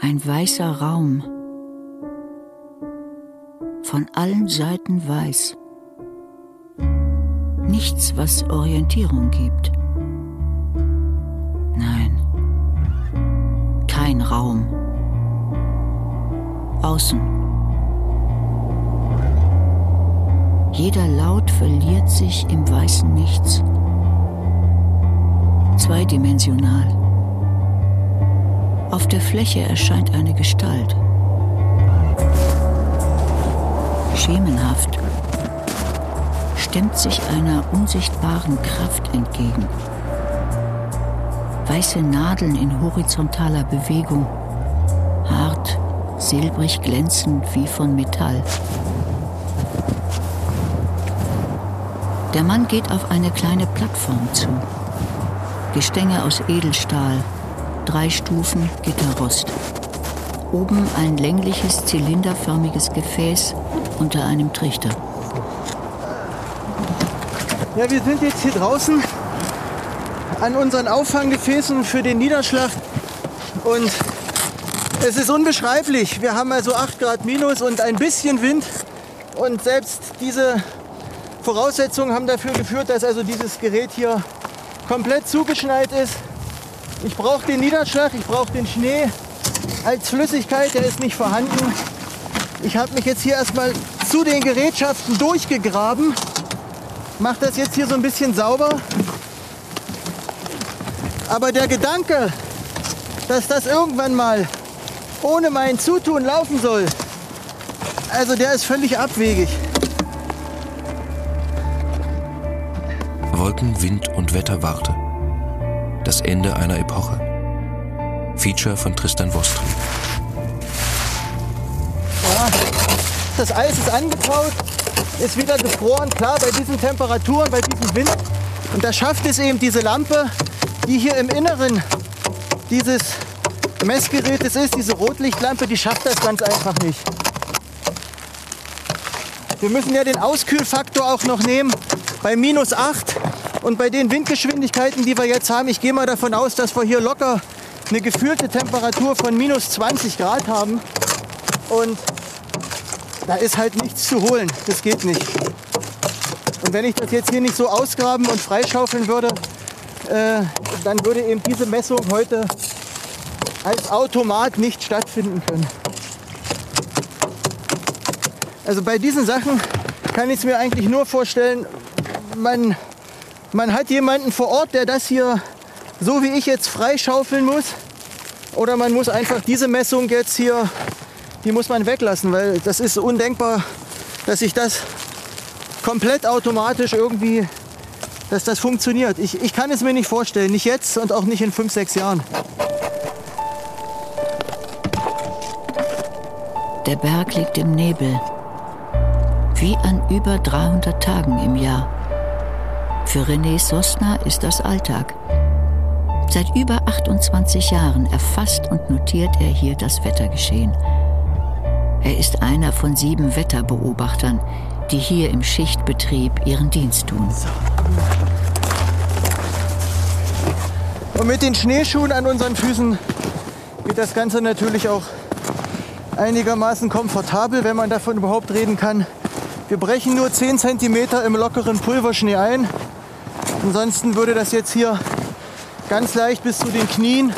Ein weißer Raum, von allen Seiten weiß. Nichts, was Orientierung gibt. Nein, kein Raum. Außen. Jeder Laut verliert sich im weißen Nichts. Zweidimensional. Auf der Fläche erscheint eine Gestalt. Schemenhaft stemmt sich einer unsichtbaren Kraft entgegen. Weiße Nadeln in horizontaler Bewegung, hart, silbrig glänzend wie von Metall. Der Mann geht auf eine kleine Plattform zu. Gestänge aus Edelstahl, drei Stufen Gitterrost. Oben ein längliches zylinderförmiges Gefäß unter einem Trichter. Ja, wir sind jetzt hier draußen an unseren Auffanggefäßen für den Niederschlag und es ist unbeschreiblich. Wir haben also 8 Grad minus und ein bisschen Wind und selbst diese Voraussetzungen haben dafür geführt, dass also dieses Gerät hier komplett zugeschneit ist. Ich brauche den Niederschlag, ich brauche den Schnee als Flüssigkeit, der ist nicht vorhanden. Ich habe mich jetzt hier erstmal zu den Gerätschaften durchgegraben, mache das jetzt hier so ein bisschen sauber. Aber der Gedanke, dass das irgendwann mal ohne mein Zutun laufen soll, also der ist völlig abwegig. Wolken, Wind und Wetterwarte. Das Ende einer Epoche. Feature von Tristan Wostri. Ja, das Eis ist angetaut, ist wieder gefroren. Klar, bei diesen Temperaturen, bei diesem Wind. Und da schafft es eben diese Lampe, die hier im Inneren dieses Messgerätes ist, diese Rotlichtlampe, die schafft das ganz einfach nicht. Wir müssen ja den Auskühlfaktor auch noch nehmen bei minus 8 und bei den Windgeschwindigkeiten, die wir jetzt haben. Ich gehe mal davon aus, dass wir hier locker eine gefühlte Temperatur von minus 20 Grad haben. Und da ist halt nichts zu holen. Das geht nicht. Und wenn ich das jetzt hier nicht so ausgraben und freischaufeln würde, äh, dann würde eben diese Messung heute als Automat nicht stattfinden können. Also bei diesen Sachen kann ich es mir eigentlich nur vorstellen, man, man hat jemanden vor Ort, der das hier so wie ich jetzt freischaufeln muss. Oder man muss einfach diese Messung jetzt hier, die muss man weglassen, weil das ist undenkbar, dass ich das komplett automatisch irgendwie, dass das funktioniert. Ich, ich kann es mir nicht vorstellen, nicht jetzt und auch nicht in fünf, sechs Jahren. Der Berg liegt im Nebel, wie an über 300 Tagen im Jahr. Für René Sosna ist das Alltag. Seit über 28 Jahren erfasst und notiert er hier das Wettergeschehen. Er ist einer von sieben Wetterbeobachtern, die hier im Schichtbetrieb ihren Dienst tun. Und mit den Schneeschuhen an unseren Füßen geht das Ganze natürlich auch einigermaßen komfortabel, wenn man davon überhaupt reden kann. Wir brechen nur 10 cm im lockeren Pulverschnee ein. Ansonsten würde das jetzt hier ganz leicht bis zu den Knien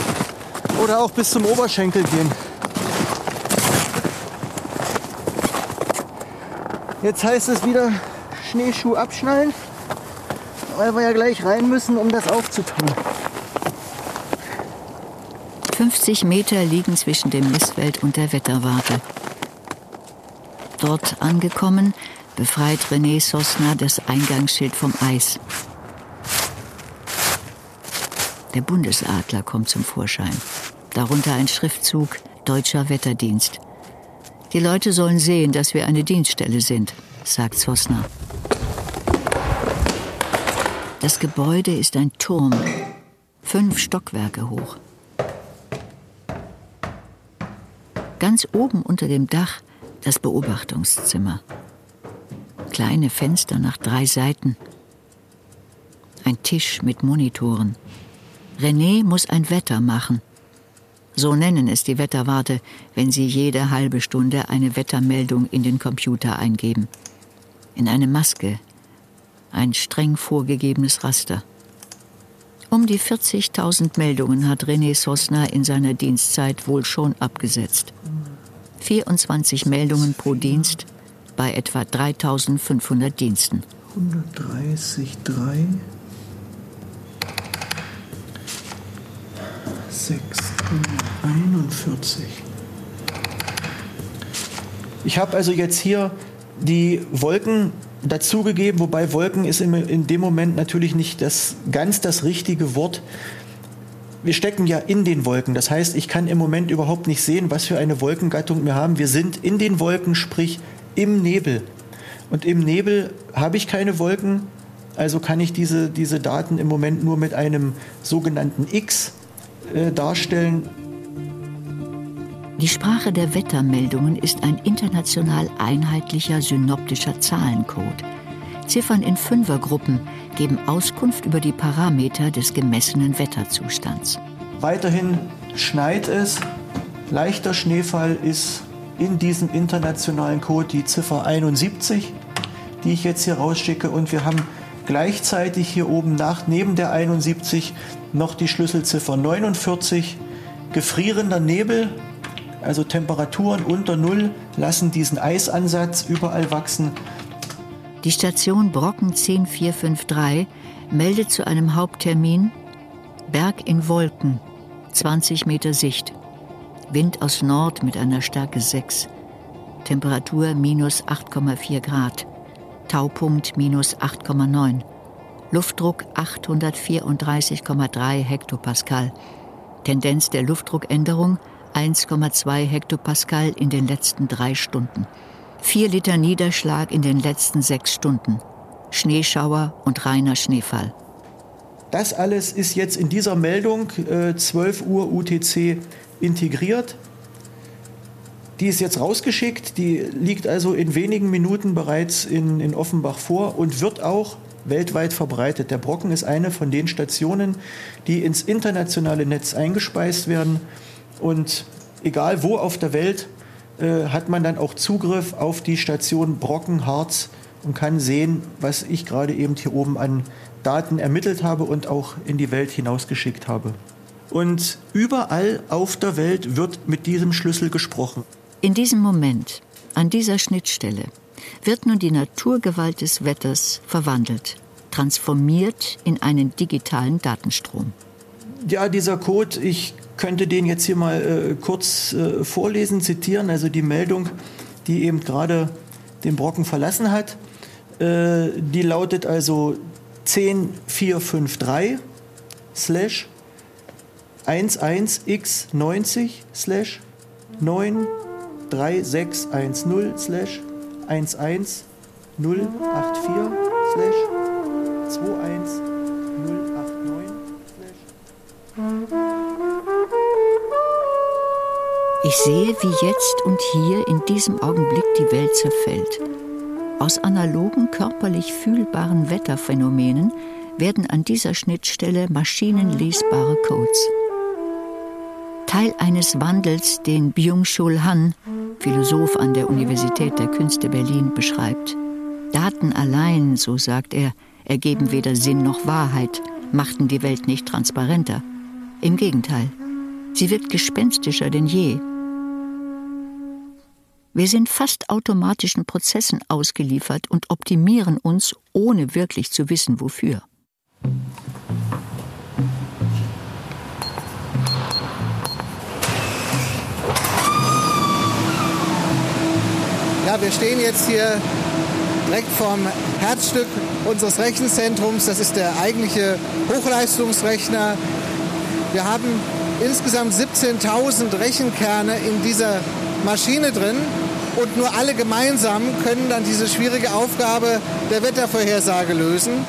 oder auch bis zum Oberschenkel gehen. Jetzt heißt es wieder Schneeschuh abschnallen, weil wir ja gleich rein müssen, um das aufzutauen. 50 Meter liegen zwischen dem Missfeld und der Wetterwarte. Dort angekommen, befreit René Sosna das Eingangsschild vom Eis. Der Bundesadler kommt zum Vorschein. Darunter ein Schriftzug Deutscher Wetterdienst. Die Leute sollen sehen, dass wir eine Dienststelle sind, sagt Sosna. Das Gebäude ist ein Turm, fünf Stockwerke hoch. Ganz oben unter dem Dach das Beobachtungszimmer. Kleine Fenster nach drei Seiten. Ein Tisch mit Monitoren. René muss ein Wetter machen. So nennen es die Wetterwarte, wenn sie jede halbe Stunde eine Wettermeldung in den Computer eingeben. In eine Maske, ein streng vorgegebenes Raster. Um die 40.000 Meldungen hat René Sosna in seiner Dienstzeit wohl schon abgesetzt. 24 Meldungen pro Dienst bei etwa 3.500 Diensten. 130, 3, 641. Ich habe also jetzt hier die Wolken dazugegeben, wobei Wolken ist in dem Moment natürlich nicht das, ganz das richtige Wort. Wir stecken ja in den Wolken. Das heißt, ich kann im Moment überhaupt nicht sehen, was für eine Wolkengattung wir haben. Wir sind in den Wolken, sprich im Nebel. Und im Nebel habe ich keine Wolken, also kann ich diese, diese Daten im Moment nur mit einem sogenannten X äh, darstellen. Die Sprache der Wettermeldungen ist ein international einheitlicher synoptischer Zahlencode. Ziffern in Fünfergruppen geben Auskunft über die Parameter des gemessenen Wetterzustands. Weiterhin schneit es. Leichter Schneefall ist in diesem internationalen Code die Ziffer 71, die ich jetzt hier rausschicke. Und wir haben gleichzeitig hier oben nach, neben der 71 noch die Schlüsselziffer 49. Gefrierender Nebel also Temperaturen unter Null lassen diesen Eisansatz überall wachsen. Die Station Brocken 10453 meldet zu einem Haupttermin Berg in Wolken, 20 Meter Sicht. Wind aus Nord mit einer Stärke 6. Temperatur minus 8,4 Grad. Taupunkt minus 8,9. Luftdruck 834,3 Hektopascal. Tendenz der Luftdruckänderung 1,2 Hektopascal in den letzten drei Stunden. Vier Liter Niederschlag in den letzten sechs Stunden. Schneeschauer und reiner Schneefall. Das alles ist jetzt in dieser Meldung äh, 12 Uhr UTC integriert. Die ist jetzt rausgeschickt, die liegt also in wenigen Minuten bereits in, in Offenbach vor und wird auch weltweit verbreitet. Der Brocken ist eine von den Stationen, die ins internationale Netz eingespeist werden. Und egal wo auf der Welt äh, hat man dann auch Zugriff auf die Station Brockenharz und kann sehen, was ich gerade eben hier oben an Daten ermittelt habe und auch in die Welt hinausgeschickt habe. Und überall auf der Welt wird mit diesem Schlüssel gesprochen. In diesem Moment, an dieser Schnittstelle, wird nun die Naturgewalt des Wetters verwandelt, transformiert in einen digitalen Datenstrom. Ja, dieser Code, ich könnte den jetzt hier mal äh, kurz äh, vorlesen, zitieren. Also die Meldung, die eben gerade den Brocken verlassen hat, äh, die lautet also 10453 slash 11x90 slash 93610 slash 11084 slash 21089 slash Ich sehe, wie jetzt und hier in diesem Augenblick die Welt zerfällt. Aus analogen, körperlich fühlbaren Wetterphänomenen werden an dieser Schnittstelle maschinenlesbare Codes. Teil eines Wandels, den Byung-Chul Han, Philosoph an der Universität der Künste Berlin, beschreibt. Daten allein, so sagt er, ergeben weder Sinn noch Wahrheit, machten die Welt nicht transparenter. Im Gegenteil, sie wird gespenstischer denn je. Wir sind fast automatischen Prozessen ausgeliefert und optimieren uns, ohne wirklich zu wissen, wofür. Ja, wir stehen jetzt hier direkt vom Herzstück unseres Rechenzentrums. Das ist der eigentliche Hochleistungsrechner. Wir haben insgesamt 17.000 Rechenkerne in dieser Maschine drin und nur alle gemeinsam können dann diese schwierige Aufgabe der Wettervorhersage lösen.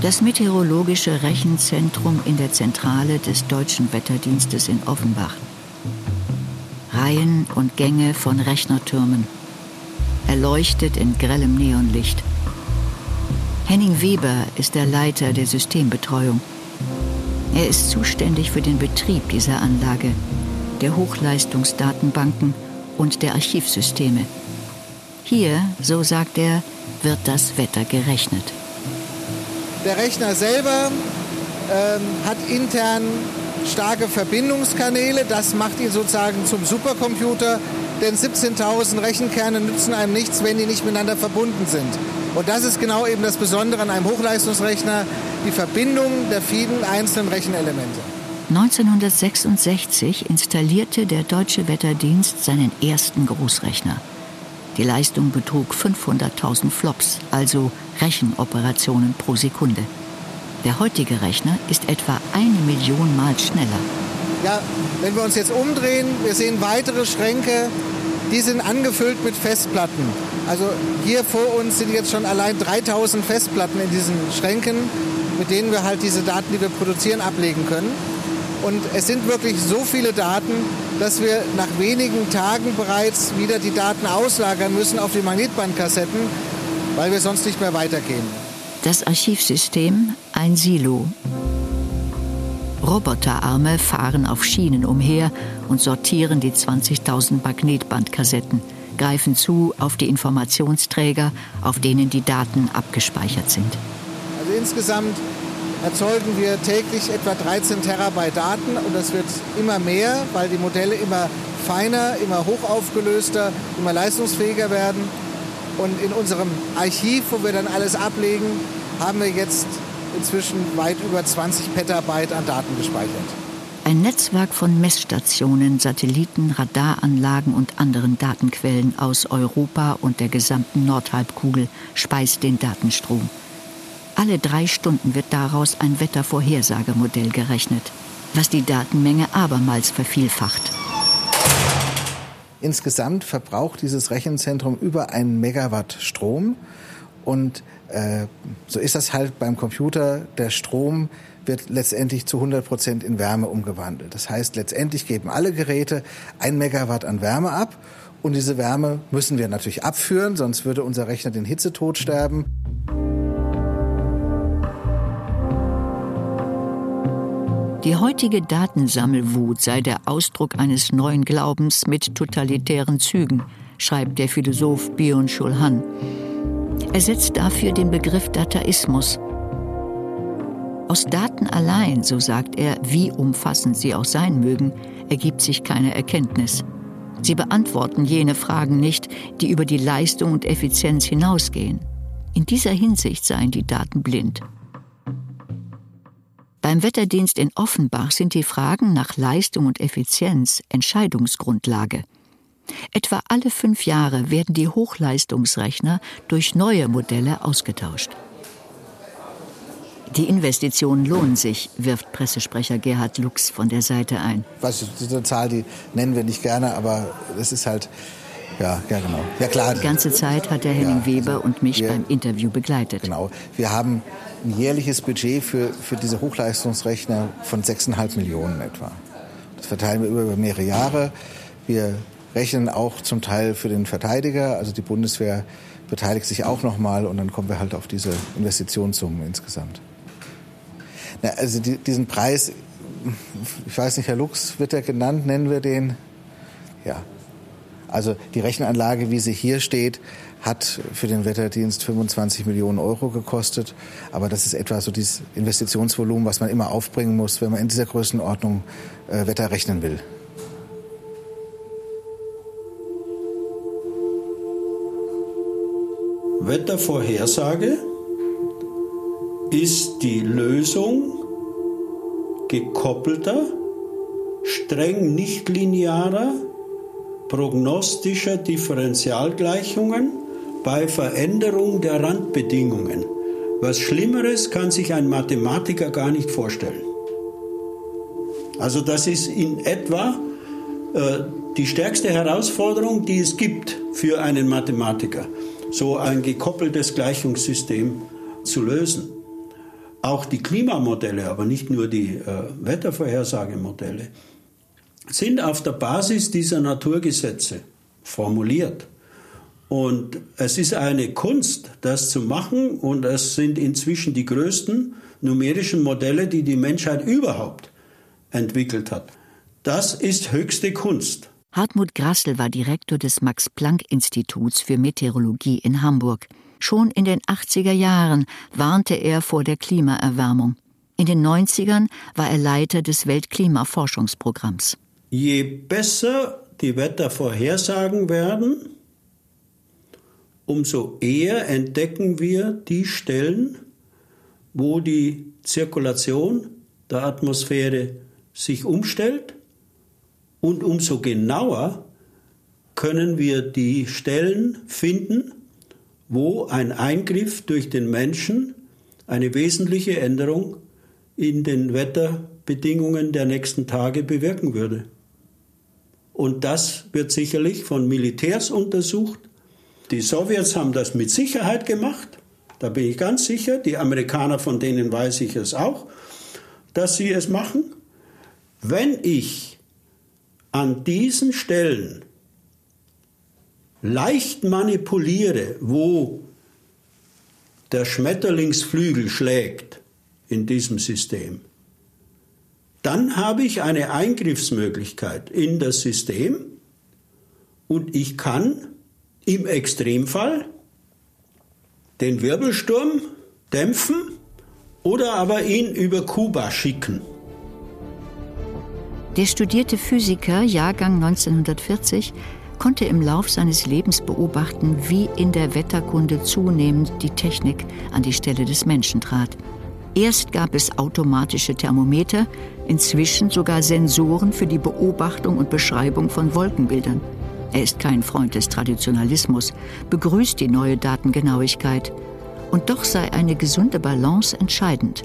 Das meteorologische Rechenzentrum in der Zentrale des Deutschen Wetterdienstes in Offenbach. Reihen und Gänge von Rechnertürmen, erleuchtet in grellem Neonlicht. Henning Weber ist der Leiter der Systembetreuung. Er ist zuständig für den Betrieb dieser Anlage, der Hochleistungsdatenbanken und der Archivsysteme. Hier, so sagt er, wird das Wetter gerechnet. Der Rechner selber ähm, hat intern starke Verbindungskanäle. Das macht ihn sozusagen zum Supercomputer. Denn 17.000 Rechenkerne nützen einem nichts, wenn die nicht miteinander verbunden sind. Und das ist genau eben das Besondere an einem Hochleistungsrechner, die Verbindung der vielen einzelnen Rechenelemente. 1966 installierte der Deutsche Wetterdienst seinen ersten Großrechner. Die Leistung betrug 500.000 Flops, also Rechenoperationen pro Sekunde. Der heutige Rechner ist etwa eine Million Mal schneller. Ja, wenn wir uns jetzt umdrehen, wir sehen weitere Schränke, die sind angefüllt mit Festplatten. Also hier vor uns sind jetzt schon allein 3000 Festplatten in diesen Schränken, mit denen wir halt diese Daten, die wir produzieren, ablegen können. Und es sind wirklich so viele Daten, dass wir nach wenigen Tagen bereits wieder die Daten auslagern müssen auf die Magnetbandkassetten, weil wir sonst nicht mehr weitergehen. Das Archivsystem ein Silo. Roboterarme fahren auf Schienen umher und sortieren die 20.000 Magnetbandkassetten, greifen zu auf die Informationsträger, auf denen die Daten abgespeichert sind. Also insgesamt erzeugen wir täglich etwa 13 Terabyte Daten und das wird immer mehr, weil die Modelle immer feiner, immer hochaufgelöster, immer leistungsfähiger werden. Und in unserem Archiv, wo wir dann alles ablegen, haben wir jetzt inzwischen weit über 20 Petabyte an Daten gespeichert. Ein Netzwerk von Messstationen, Satelliten, Radaranlagen und anderen Datenquellen aus Europa und der gesamten Nordhalbkugel speist den Datenstrom. Alle drei Stunden wird daraus ein Wettervorhersagemodell gerechnet, was die Datenmenge abermals vervielfacht. Insgesamt verbraucht dieses Rechenzentrum über einen Megawatt Strom und äh, so ist das halt beim Computer. Der Strom wird letztendlich zu 100 Prozent in Wärme umgewandelt. Das heißt, letztendlich geben alle Geräte ein Megawatt an Wärme ab und diese Wärme müssen wir natürlich abführen, sonst würde unser Rechner den Hitzetod sterben. Die heutige Datensammelwut sei der Ausdruck eines neuen Glaubens mit totalitären Zügen, schreibt der Philosoph Byung-Chul Han. Er setzt dafür den Begriff Dataismus. Aus Daten allein, so sagt er, wie umfassend sie auch sein mögen, ergibt sich keine Erkenntnis. Sie beantworten jene Fragen nicht, die über die Leistung und Effizienz hinausgehen. In dieser Hinsicht seien die Daten blind. Beim Wetterdienst in Offenbach sind die Fragen nach Leistung und Effizienz Entscheidungsgrundlage. Etwa alle fünf Jahre werden die Hochleistungsrechner durch neue Modelle ausgetauscht. Die Investitionen lohnen sich, wirft Pressesprecher Gerhard Lux von der Seite ein. Was diese Zahl, die nennen wir nicht gerne, aber es ist halt ja, ja, genau. Ja, klar. Die ganze Zeit hat der Henning ja, Weber also und mich wir, beim Interview begleitet. Genau. Wir haben ein jährliches Budget für, für diese Hochleistungsrechner von 6,5 Millionen etwa. Das verteilen wir über mehrere Jahre. Wir rechnen auch zum Teil für den Verteidiger, also die Bundeswehr beteiligt sich auch nochmal und dann kommen wir halt auf diese Investitionssummen insgesamt. Na, also die, diesen Preis, ich weiß nicht, Herr Lux, wird er genannt, nennen wir den? Ja. Also die Rechenanlage, wie sie hier steht, hat für den Wetterdienst 25 Millionen Euro gekostet. Aber das ist etwa so dieses Investitionsvolumen, was man immer aufbringen muss, wenn man in dieser Größenordnung äh, Wetter rechnen will. Wettervorhersage ist die Lösung gekoppelter, streng nichtlinearer, prognostischer Differentialgleichungen bei Veränderung der Randbedingungen. Was Schlimmeres kann sich ein Mathematiker gar nicht vorstellen. Also das ist in etwa äh, die stärkste Herausforderung, die es gibt für einen Mathematiker, so ein gekoppeltes Gleichungssystem zu lösen. Auch die Klimamodelle, aber nicht nur die äh, Wettervorhersagemodelle, sind auf der Basis dieser Naturgesetze formuliert. Und es ist eine Kunst, das zu machen. Und es sind inzwischen die größten numerischen Modelle, die die Menschheit überhaupt entwickelt hat. Das ist höchste Kunst. Hartmut Grassel war Direktor des Max-Planck-Instituts für Meteorologie in Hamburg. Schon in den 80er Jahren warnte er vor der Klimaerwärmung. In den 90ern war er Leiter des Weltklimaforschungsprogramms. Je besser die Wettervorhersagen werden, umso eher entdecken wir die Stellen, wo die Zirkulation der Atmosphäre sich umstellt und umso genauer können wir die Stellen finden, wo ein Eingriff durch den Menschen eine wesentliche Änderung in den Wetterbedingungen der nächsten Tage bewirken würde. Und das wird sicherlich von Militärs untersucht. Die Sowjets haben das mit Sicherheit gemacht, da bin ich ganz sicher. Die Amerikaner, von denen weiß ich es auch, dass sie es machen. Wenn ich an diesen Stellen leicht manipuliere, wo der Schmetterlingsflügel schlägt in diesem System, dann habe ich eine Eingriffsmöglichkeit in das System und ich kann im Extremfall den Wirbelsturm dämpfen oder aber ihn über Kuba schicken. Der studierte Physiker, Jahrgang 1940, konnte im Lauf seines Lebens beobachten, wie in der Wetterkunde zunehmend die Technik an die Stelle des Menschen trat. Erst gab es automatische Thermometer, inzwischen sogar Sensoren für die Beobachtung und Beschreibung von Wolkenbildern. Er ist kein Freund des Traditionalismus, begrüßt die neue Datengenauigkeit. Und doch sei eine gesunde Balance entscheidend.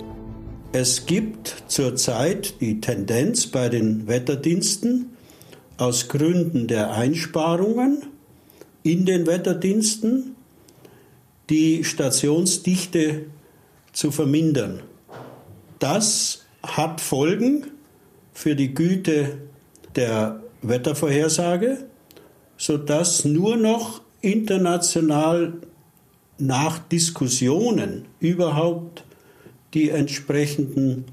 Es gibt zurzeit die Tendenz bei den Wetterdiensten, aus Gründen der Einsparungen in den Wetterdiensten die Stationsdichte zu vermindern. Das hat Folgen für die Güte der Wettervorhersage, sodass nur noch international nach Diskussionen überhaupt die entsprechenden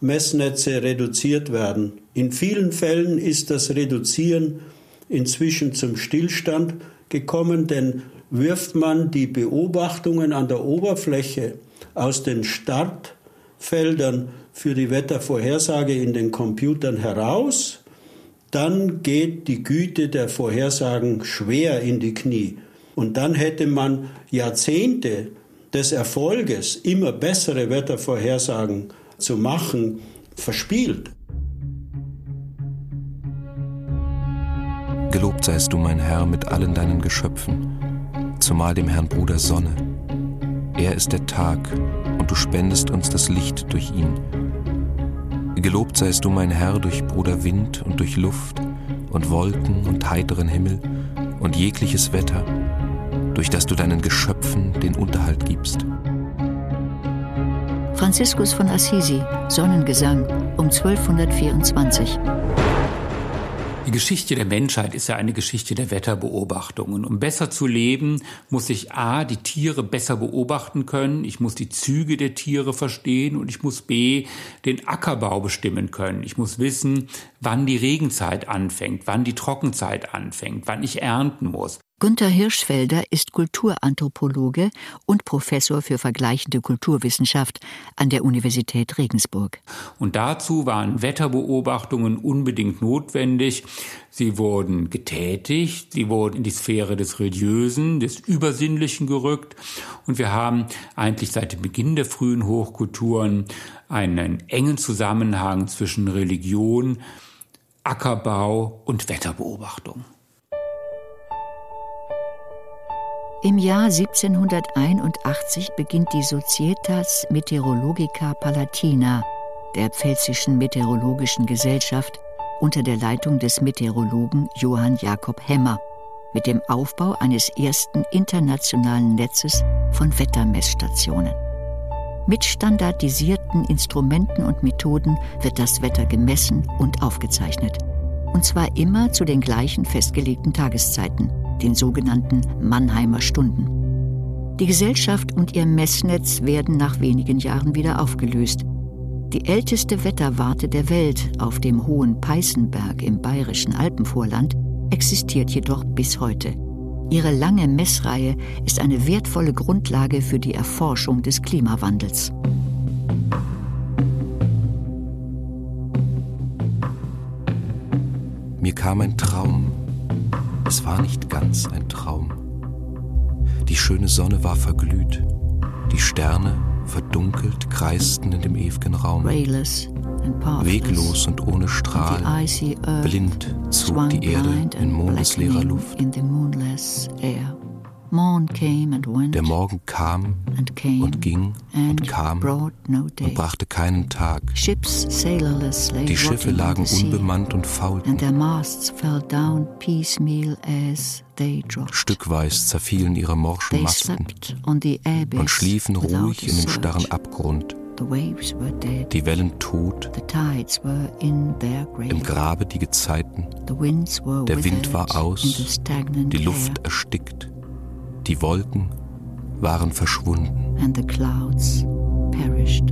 Messnetze reduziert werden. In vielen Fällen ist das Reduzieren inzwischen zum Stillstand gekommen, denn wirft man die Beobachtungen an der Oberfläche aus den Startfeldern für die Wettervorhersage in den Computern heraus, dann geht die Güte der Vorhersagen schwer in die Knie. Und dann hätte man Jahrzehnte des Erfolges, immer bessere Wettervorhersagen zu machen, verspielt. Gelobt seist du, mein Herr, mit allen deinen Geschöpfen, zumal dem Herrn Bruder Sonne. Er ist der Tag, und du spendest uns das Licht durch ihn. Gelobt seist du, mein Herr, durch Bruder Wind und durch Luft und Wolken und heiteren Himmel und jegliches Wetter, durch das du deinen Geschöpfen den Unterhalt gibst. Franziskus von Assisi, Sonnengesang um 1224. Die Geschichte der Menschheit ist ja eine Geschichte der Wetterbeobachtungen. Um besser zu leben, muss ich A, die Tiere besser beobachten können, ich muss die Züge der Tiere verstehen und ich muss B, den Ackerbau bestimmen können. Ich muss wissen, wann die Regenzeit anfängt, wann die Trockenzeit anfängt, wann ich ernten muss. Gunther Hirschfelder ist Kulturanthropologe und Professor für vergleichende Kulturwissenschaft an der Universität Regensburg. Und dazu waren Wetterbeobachtungen unbedingt notwendig. Sie wurden getätigt, sie wurden in die Sphäre des Religiösen, des Übersinnlichen gerückt. Und wir haben eigentlich seit dem Beginn der frühen Hochkulturen einen engen Zusammenhang zwischen Religion, Ackerbau und Wetterbeobachtung. Im Jahr 1781 beginnt die Societas Meteorologica Palatina der Pfälzischen Meteorologischen Gesellschaft unter der Leitung des Meteorologen Johann Jakob Hemmer mit dem Aufbau eines ersten internationalen Netzes von Wettermessstationen. Mit standardisierten Instrumenten und Methoden wird das Wetter gemessen und aufgezeichnet. Und zwar immer zu den gleichen festgelegten Tageszeiten den sogenannten Mannheimer Stunden. Die Gesellschaft und ihr Messnetz werden nach wenigen Jahren wieder aufgelöst. Die älteste Wetterwarte der Welt auf dem hohen Peißenberg im bayerischen Alpenvorland existiert jedoch bis heute. Ihre lange Messreihe ist eine wertvolle Grundlage für die Erforschung des Klimawandels. Mir kam ein Traum. Es war nicht ganz ein Traum. Die schöne Sonne war verglüht. Die Sterne verdunkelt, kreisten in dem ewigen Raum. Weglos und ohne Strahl, blind zog die Erde in mondesleerer Luft. Der Morgen kam und ging und kam und brachte keinen Tag. Die Schiffe lagen unbemannt und faulten. Stückweise zerfielen ihre morschen Masten und schliefen ruhig in dem starren Abgrund. Die Wellen tot, im Grabe die Gezeiten, der Wind war aus, die Luft erstickt. Die Wolken waren verschwunden. And the clouds perished.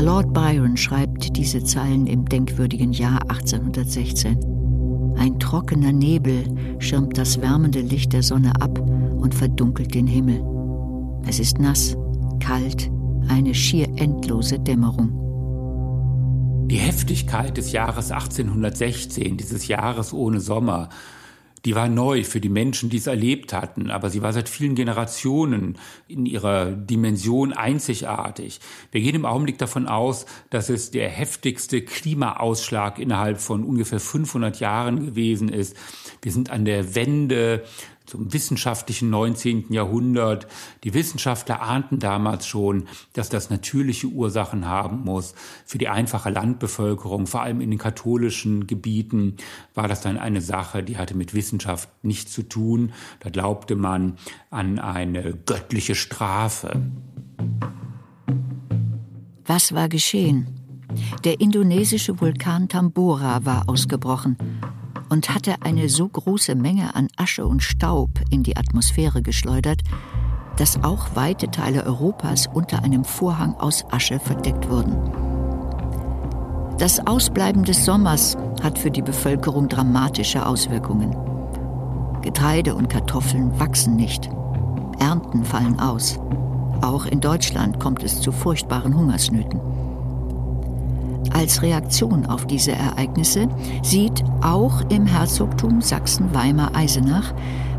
Lord Byron schreibt diese Zeilen im denkwürdigen Jahr 1816. Ein trockener Nebel schirmt das wärmende Licht der Sonne ab und verdunkelt den Himmel. Es ist nass, kalt, eine schier endlose Dämmerung. Die Heftigkeit des Jahres 1816, dieses Jahres ohne Sommer, die war neu für die Menschen, die es erlebt hatten, aber sie war seit vielen Generationen in ihrer Dimension einzigartig. Wir gehen im Augenblick davon aus, dass es der heftigste Klimaausschlag innerhalb von ungefähr 500 Jahren gewesen ist. Wir sind an der Wende zum wissenschaftlichen 19. Jahrhundert. Die Wissenschaftler ahnten damals schon, dass das natürliche Ursachen haben muss. Für die einfache Landbevölkerung, vor allem in den katholischen Gebieten, war das dann eine Sache, die hatte mit Wissenschaft nichts zu tun. Da glaubte man an eine göttliche Strafe. Was war geschehen? Der indonesische Vulkan Tambora war ausgebrochen und hatte eine so große Menge an Asche und Staub in die Atmosphäre geschleudert, dass auch weite Teile Europas unter einem Vorhang aus Asche verdeckt wurden. Das Ausbleiben des Sommers hat für die Bevölkerung dramatische Auswirkungen. Getreide und Kartoffeln wachsen nicht. Ernten fallen aus. Auch in Deutschland kommt es zu furchtbaren Hungersnöten. Als Reaktion auf diese Ereignisse sieht auch im Herzogtum Sachsen-Weimar-Eisenach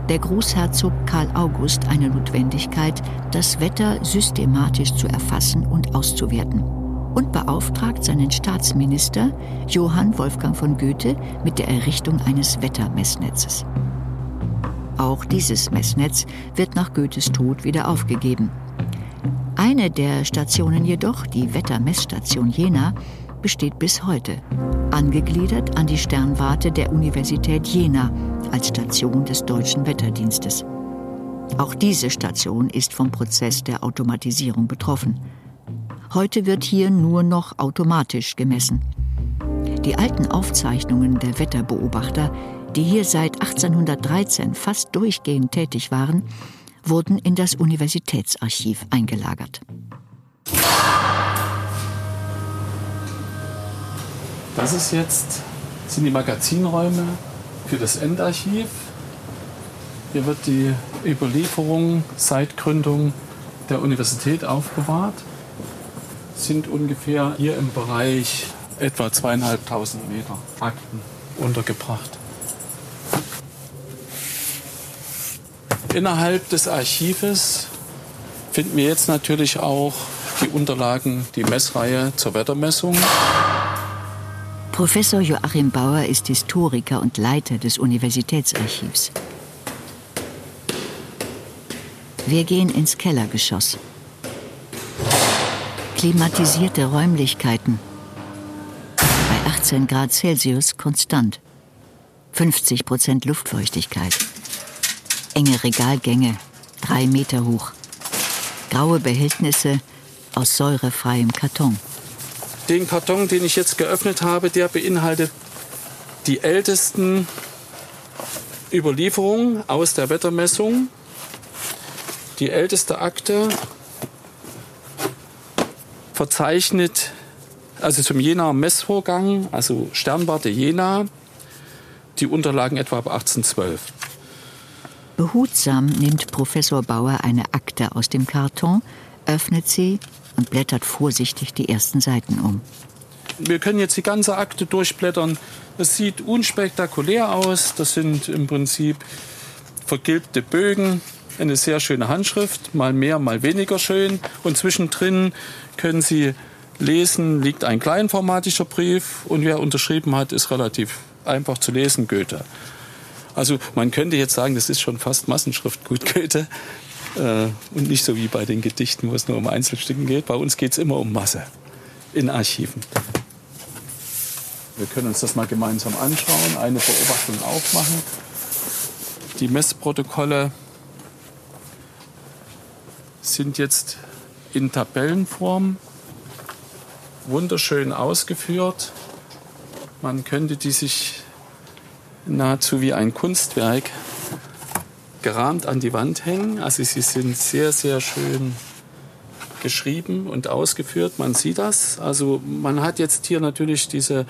der Großherzog Karl August eine Notwendigkeit, das Wetter systematisch zu erfassen und auszuwerten und beauftragt seinen Staatsminister Johann Wolfgang von Goethe mit der Errichtung eines Wettermessnetzes. Auch dieses Messnetz wird nach Goethes Tod wieder aufgegeben. Eine der Stationen jedoch, die Wettermessstation Jena, besteht bis heute, angegliedert an die Sternwarte der Universität Jena als Station des deutschen Wetterdienstes. Auch diese Station ist vom Prozess der Automatisierung betroffen. Heute wird hier nur noch automatisch gemessen. Die alten Aufzeichnungen der Wetterbeobachter, die hier seit 1813 fast durchgehend tätig waren, wurden in das Universitätsarchiv eingelagert. Das ist jetzt, sind die Magazinräume für das Endarchiv. Hier wird die Überlieferung seit Gründung der Universität aufbewahrt. Sind ungefähr hier im Bereich etwa zweieinhalbtausend Meter Akten untergebracht. Innerhalb des Archives finden wir jetzt natürlich auch die Unterlagen, die Messreihe zur Wettermessung. Professor Joachim Bauer ist Historiker und Leiter des Universitätsarchivs. Wir gehen ins Kellergeschoss. Klimatisierte Räumlichkeiten. Bei 18 Grad Celsius konstant. 50 Prozent Luftfeuchtigkeit. Enge Regalgänge, drei Meter hoch. Graue Behältnisse aus säurefreiem Karton. Den Karton, den ich jetzt geöffnet habe, der beinhaltet die ältesten Überlieferung aus der Wettermessung. Die älteste Akte verzeichnet also zum Jenaer Messvorgang, also Sternwarte Jena, die Unterlagen etwa ab 1812. Behutsam nimmt Professor Bauer eine Akte aus dem Karton, öffnet sie und blättert vorsichtig die ersten Seiten um. Wir können jetzt die ganze Akte durchblättern. Es sieht unspektakulär aus. Das sind im Prinzip vergilbte Bögen, eine sehr schöne Handschrift, mal mehr, mal weniger schön. Und zwischendrin können Sie lesen, liegt ein kleinformatischer Brief und wer unterschrieben hat, ist relativ einfach zu lesen, Goethe. Also man könnte jetzt sagen, das ist schon fast Massenschrift gut Goethe äh, und nicht so wie bei den Gedichten, wo es nur um Einzelstücken geht. Bei uns geht es immer um Masse in Archiven. Wir können uns das mal gemeinsam anschauen, eine Beobachtung aufmachen. Die Messprotokolle sind jetzt in Tabellenform wunderschön ausgeführt. Man könnte die sich nahezu wie ein Kunstwerk gerahmt an die Wand hängen. Also sie sind sehr, sehr schön geschrieben und ausgeführt. Man sieht das. Also man hat jetzt hier natürlich diese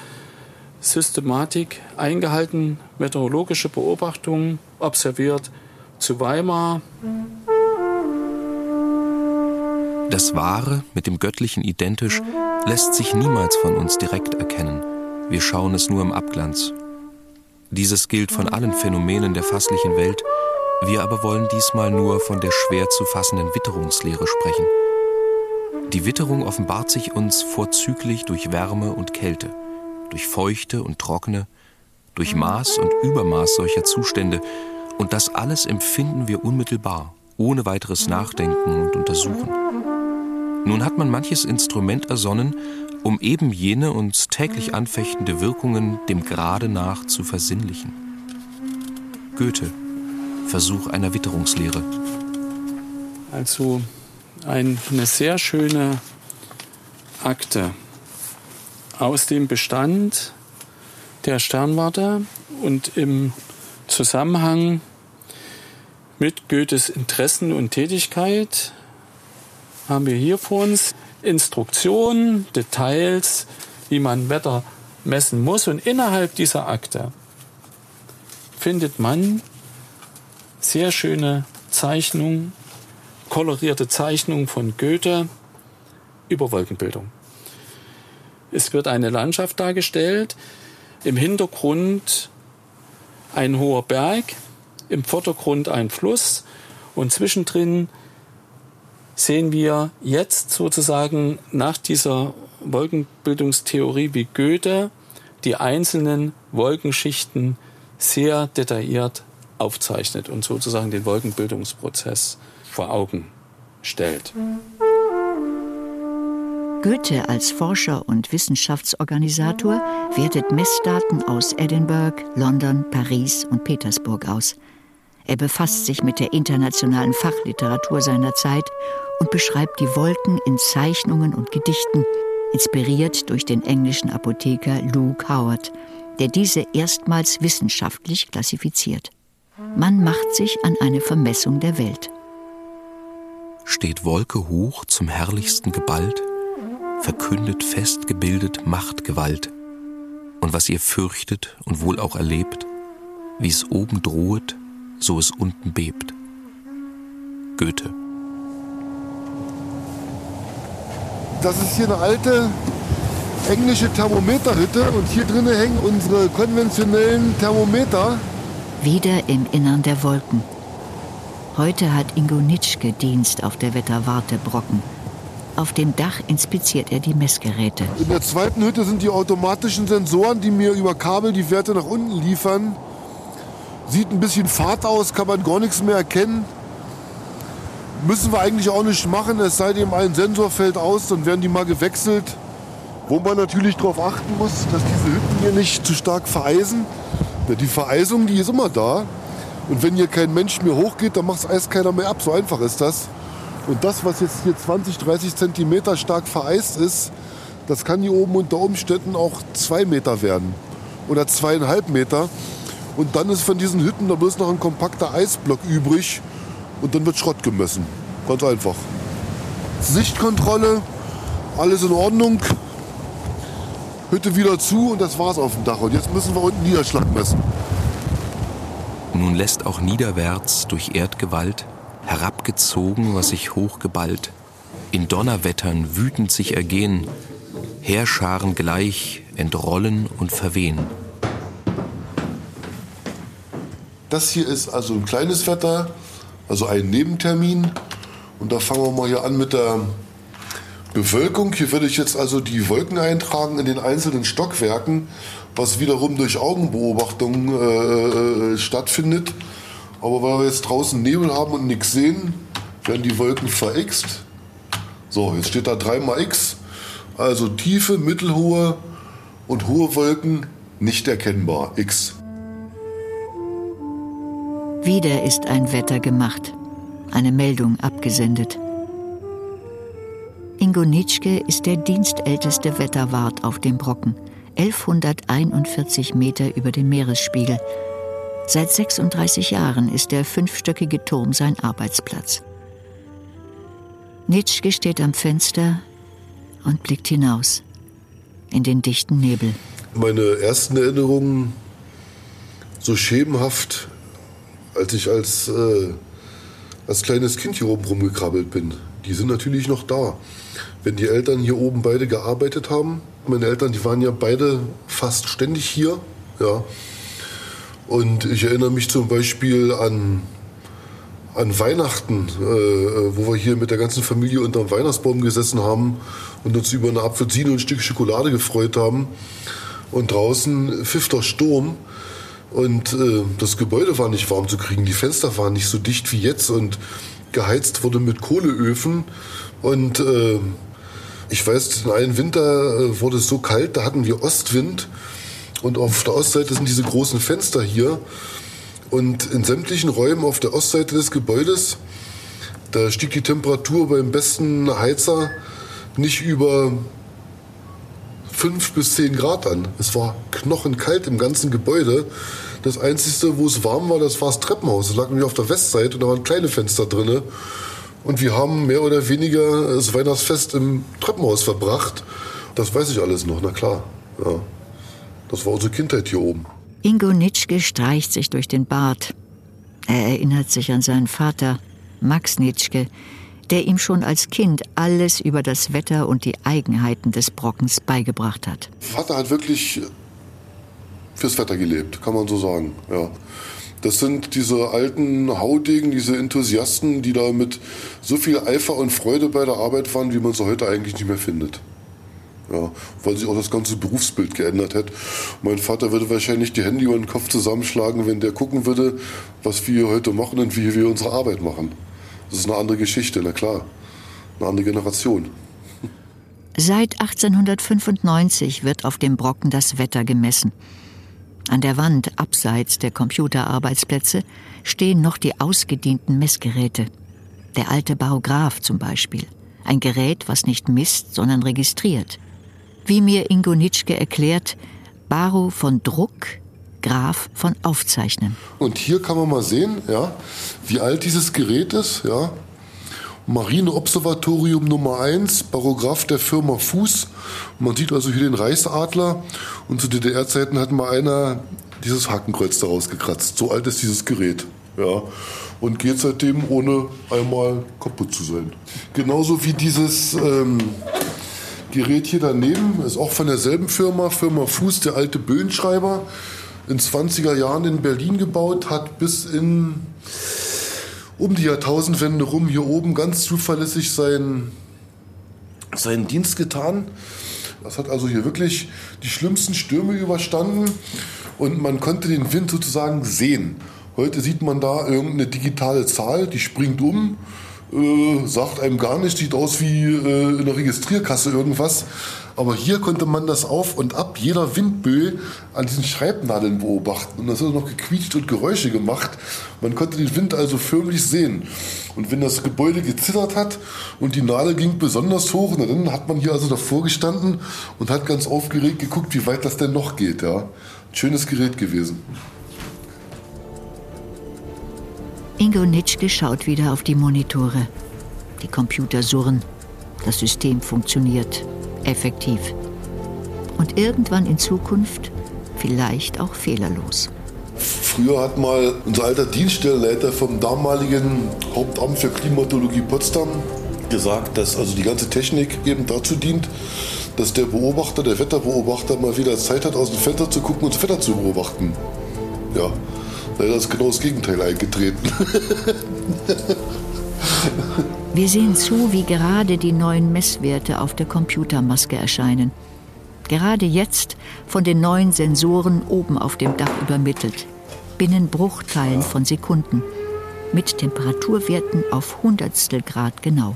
Systematik eingehalten, meteorologische Beobachtungen observiert zu Weimar. Das Wahre mit dem Göttlichen identisch lässt sich niemals von uns direkt erkennen. Wir schauen es nur im Abglanz. Dieses gilt von allen Phänomenen der fasslichen Welt, wir aber wollen diesmal nur von der schwer zu fassenden Witterungslehre sprechen. Die Witterung offenbart sich uns vorzüglich durch Wärme und Kälte, durch Feuchte und Trockene, durch Maß und Übermaß solcher Zustände, und das alles empfinden wir unmittelbar, ohne weiteres Nachdenken und Untersuchen. Nun hat man manches Instrument ersonnen, um eben jene uns täglich anfechtende Wirkungen dem Grade nach zu versinnlichen. Goethe, Versuch einer Witterungslehre. Also eine sehr schöne Akte aus dem Bestand der Sternwarte und im Zusammenhang mit Goethes Interessen und Tätigkeit haben wir hier vor uns Instruktionen, Details, wie man Wetter messen muss. Und innerhalb dieser Akte findet man sehr schöne Zeichnungen, kolorierte Zeichnungen von Goethe über Wolkenbildung. Es wird eine Landschaft dargestellt, im Hintergrund ein hoher Berg, im Vordergrund ein Fluss und zwischendrin sehen wir jetzt sozusagen nach dieser Wolkenbildungstheorie wie Goethe die einzelnen Wolkenschichten sehr detailliert aufzeichnet und sozusagen den Wolkenbildungsprozess vor Augen stellt. Goethe als Forscher und Wissenschaftsorganisator wertet Messdaten aus Edinburgh, London, Paris und Petersburg aus. Er befasst sich mit der internationalen Fachliteratur seiner Zeit und beschreibt die Wolken in Zeichnungen und Gedichten, inspiriert durch den englischen Apotheker Luke Howard, der diese erstmals wissenschaftlich klassifiziert. Man macht sich an eine Vermessung der Welt. Steht Wolke hoch zum herrlichsten geballt, verkündet festgebildet Machtgewalt. Und was ihr fürchtet und wohl auch erlebt, wie es oben drohet, so es unten bebt. Goethe. Das ist hier eine alte englische Thermometerhütte und hier drinnen hängen unsere konventionellen Thermometer. Wieder im Innern der Wolken. Heute hat Ingo Nitschke Dienst auf der Wetterwarte Brocken. Auf dem Dach inspiziert er die Messgeräte. In der zweiten Hütte sind die automatischen Sensoren, die mir über Kabel die Werte nach unten liefern. Sieht ein bisschen fad aus, kann man gar nichts mehr erkennen. Müssen wir eigentlich auch nicht machen, es sei denn, ein Sensor fällt aus, dann werden die mal gewechselt. Wo man natürlich darauf achten muss, dass diese Hütten hier nicht zu stark vereisen. Die Vereisung, die ist immer da. Und wenn hier kein Mensch mehr hochgeht, dann macht das Eis keiner mehr ab. So einfach ist das. Und das, was jetzt hier 20, 30 Zentimeter stark vereist ist, das kann hier oben unter Umständen auch zwei Meter werden. Oder zweieinhalb Meter. Und dann ist von diesen Hütten da bloß noch ein kompakter Eisblock übrig und dann wird Schrott gemessen. Ganz einfach. Sichtkontrolle, alles in Ordnung. Hütte wieder zu und das war's auf dem Dach. Und jetzt müssen wir unten Niederschlag messen. Nun lässt auch niederwärts durch Erdgewalt herabgezogen, was sich hochgeballt, in Donnerwettern wütend sich ergehen, Heerscharen gleich entrollen und verwehen. Das hier ist also ein kleines Wetter, also ein Nebentermin. Und da fangen wir mal hier an mit der Bewölkung. Hier würde ich jetzt also die Wolken eintragen in den einzelnen Stockwerken, was wiederum durch Augenbeobachtung äh, äh stattfindet. Aber weil wir jetzt draußen Nebel haben und nichts sehen, werden die Wolken verixt. So, jetzt steht da dreimal X. Also tiefe, mittelhohe und hohe Wolken nicht erkennbar. X. Wieder ist ein Wetter gemacht, eine Meldung abgesendet. Ingo Nitschke ist der dienstälteste Wetterwart auf dem Brocken, 1141 Meter über dem Meeresspiegel. Seit 36 Jahren ist der fünfstöckige Turm sein Arbeitsplatz. Nitschke steht am Fenster und blickt hinaus in den dichten Nebel. Meine ersten Erinnerungen, so schemenhaft als ich als, äh, als kleines Kind hier oben rumgekrabbelt bin. Die sind natürlich noch da. Wenn die Eltern hier oben beide gearbeitet haben, meine Eltern, die waren ja beide fast ständig hier, ja. Und ich erinnere mich zum Beispiel an, an Weihnachten, äh, wo wir hier mit der ganzen Familie unter dem Weihnachtsbaum gesessen haben und uns über eine Apfelsine und ein Stück Schokolade gefreut haben. Und draußen pfiff der Sturm. Und äh, das Gebäude war nicht warm zu kriegen, die Fenster waren nicht so dicht wie jetzt und geheizt wurde mit Kohleöfen. Und äh, ich weiß, in einem Winter äh, wurde es so kalt, da hatten wir Ostwind. Und auf der Ostseite sind diese großen Fenster hier. Und in sämtlichen Räumen auf der Ostseite des Gebäudes, da stieg die Temperatur beim besten Heizer nicht über 5 bis 10 Grad an. Es war knochenkalt im ganzen Gebäude. Das Einzige, wo es warm war, das war das Treppenhaus. Das lag nämlich auf der Westseite und da waren kleine Fenster drin. Und wir haben mehr oder weniger das Weihnachtsfest im Treppenhaus verbracht. Das weiß ich alles noch, na klar. Ja. Das war unsere Kindheit hier oben. Ingo Nitschke streicht sich durch den Bart. Er erinnert sich an seinen Vater, Max Nitschke, der ihm schon als Kind alles über das Wetter und die Eigenheiten des Brockens beigebracht hat. Vater hat wirklich fürs Wetter gelebt, kann man so sagen. Ja. Das sind diese alten Haudegen, diese Enthusiasten, die da mit so viel Eifer und Freude bei der Arbeit waren, wie man sie heute eigentlich nicht mehr findet. Ja, weil sich auch das ganze Berufsbild geändert hat. Mein Vater würde wahrscheinlich die Hände über den Kopf zusammenschlagen, wenn der gucken würde, was wir heute machen und wie wir unsere Arbeit machen. Das ist eine andere Geschichte, na klar. Eine andere Generation. Seit 1895 wird auf dem Brocken das Wetter gemessen. An der Wand abseits der Computerarbeitsplätze stehen noch die ausgedienten Messgeräte. Der alte Barograph zum Beispiel. Ein Gerät, was nicht misst, sondern registriert. Wie mir Ingo Nitschke erklärt, Baro von Druck, Graph von Aufzeichnen. Und hier kann man mal sehen, ja, wie alt dieses Gerät ist. Ja. Marineobservatorium Nummer 1, Barograph der Firma Fuß. Man sieht also hier den Reichsadler. Und zu DDR-Zeiten hat mal einer dieses Hakenkreuz daraus gekratzt. So alt ist dieses Gerät. Ja. Und geht seitdem ohne einmal kaputt zu sein. Genauso wie dieses ähm, Gerät hier daneben, ist auch von derselben Firma, Firma Fuß, der alte Böhnschreiber in 20er Jahren in Berlin gebaut, hat bis in um die Jahrtausendwende rum hier oben ganz zuverlässig seinen, seinen Dienst getan. Das hat also hier wirklich die schlimmsten Stürme überstanden und man konnte den Wind sozusagen sehen. Heute sieht man da irgendeine digitale Zahl, die springt um äh, sagt einem gar nicht, sieht aus wie äh, in der Registrierkasse irgendwas. Aber hier konnte man das auf und ab jeder Windböe an diesen Schreibnadeln beobachten. Und das hat noch gequietscht und Geräusche gemacht. Man konnte den Wind also förmlich sehen. Und wenn das Gebäude gezittert hat und die Nadel ging besonders hoch, dann hat man hier also davor gestanden und hat ganz aufgeregt geguckt, wie weit das denn noch geht. Ja. Schönes Gerät gewesen. Ingo Nitschke schaut wieder auf die Monitore. Die Computer surren. Das System funktioniert. Effektiv. Und irgendwann in Zukunft vielleicht auch fehlerlos. Früher hat mal unser alter Dienststellenleiter vom damaligen Hauptamt für Klimatologie Potsdam gesagt, dass also die ganze Technik eben dazu dient, dass der Beobachter, der Wetterbeobachter mal wieder Zeit hat, aus dem Fenster zu gucken und das Wetter zu beobachten. Ja, leider ist genau das Gegenteil eingetreten. Wir sehen zu, wie gerade die neuen Messwerte auf der Computermaske erscheinen. Gerade jetzt von den neuen Sensoren oben auf dem Dach übermittelt. Binnen Bruchteilen von Sekunden. Mit Temperaturwerten auf Hundertstel Grad genau.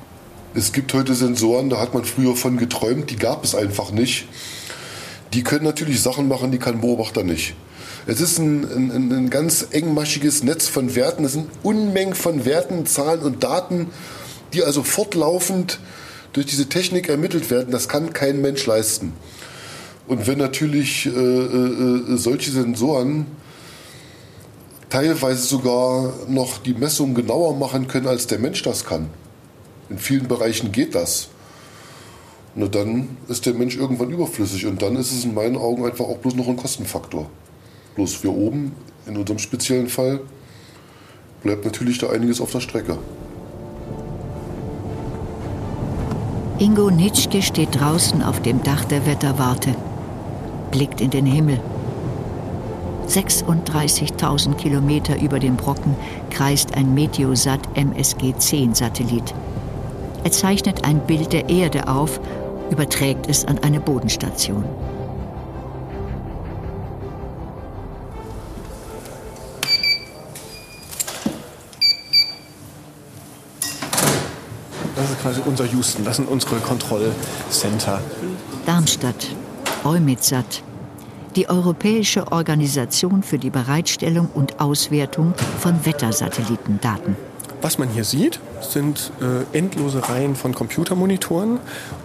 Es gibt heute Sensoren, da hat man früher von geträumt, die gab es einfach nicht. Die können natürlich Sachen machen, die kann Beobachter nicht. Es ist ein, ein, ein ganz engmaschiges Netz von Werten. Es sind Unmengen von Werten, Zahlen und Daten, die also fortlaufend durch diese Technik ermittelt werden. Das kann kein Mensch leisten. Und wenn natürlich äh, äh, solche Sensoren teilweise sogar noch die Messung genauer machen können, als der Mensch das kann, in vielen Bereichen geht das. Nur dann ist der Mensch irgendwann überflüssig und dann ist es in meinen Augen einfach auch bloß noch ein Kostenfaktor. Bloß wir oben, in unserem speziellen Fall, bleibt natürlich da einiges auf der Strecke. Ingo Nitschke steht draußen auf dem Dach der Wetterwarte, blickt in den Himmel. 36.000 Kilometer über dem Brocken kreist ein Meteosat MSG-10-Satellit. Er zeichnet ein Bild der Erde auf, überträgt es an eine Bodenstation. Quasi unser Houston, das sind unsere Kontrollcenter. Darmstadt, EUMETSAT, die Europäische Organisation für die Bereitstellung und Auswertung von Wettersatellitendaten. Was man hier sieht, sind äh, endlose Reihen von Computermonitoren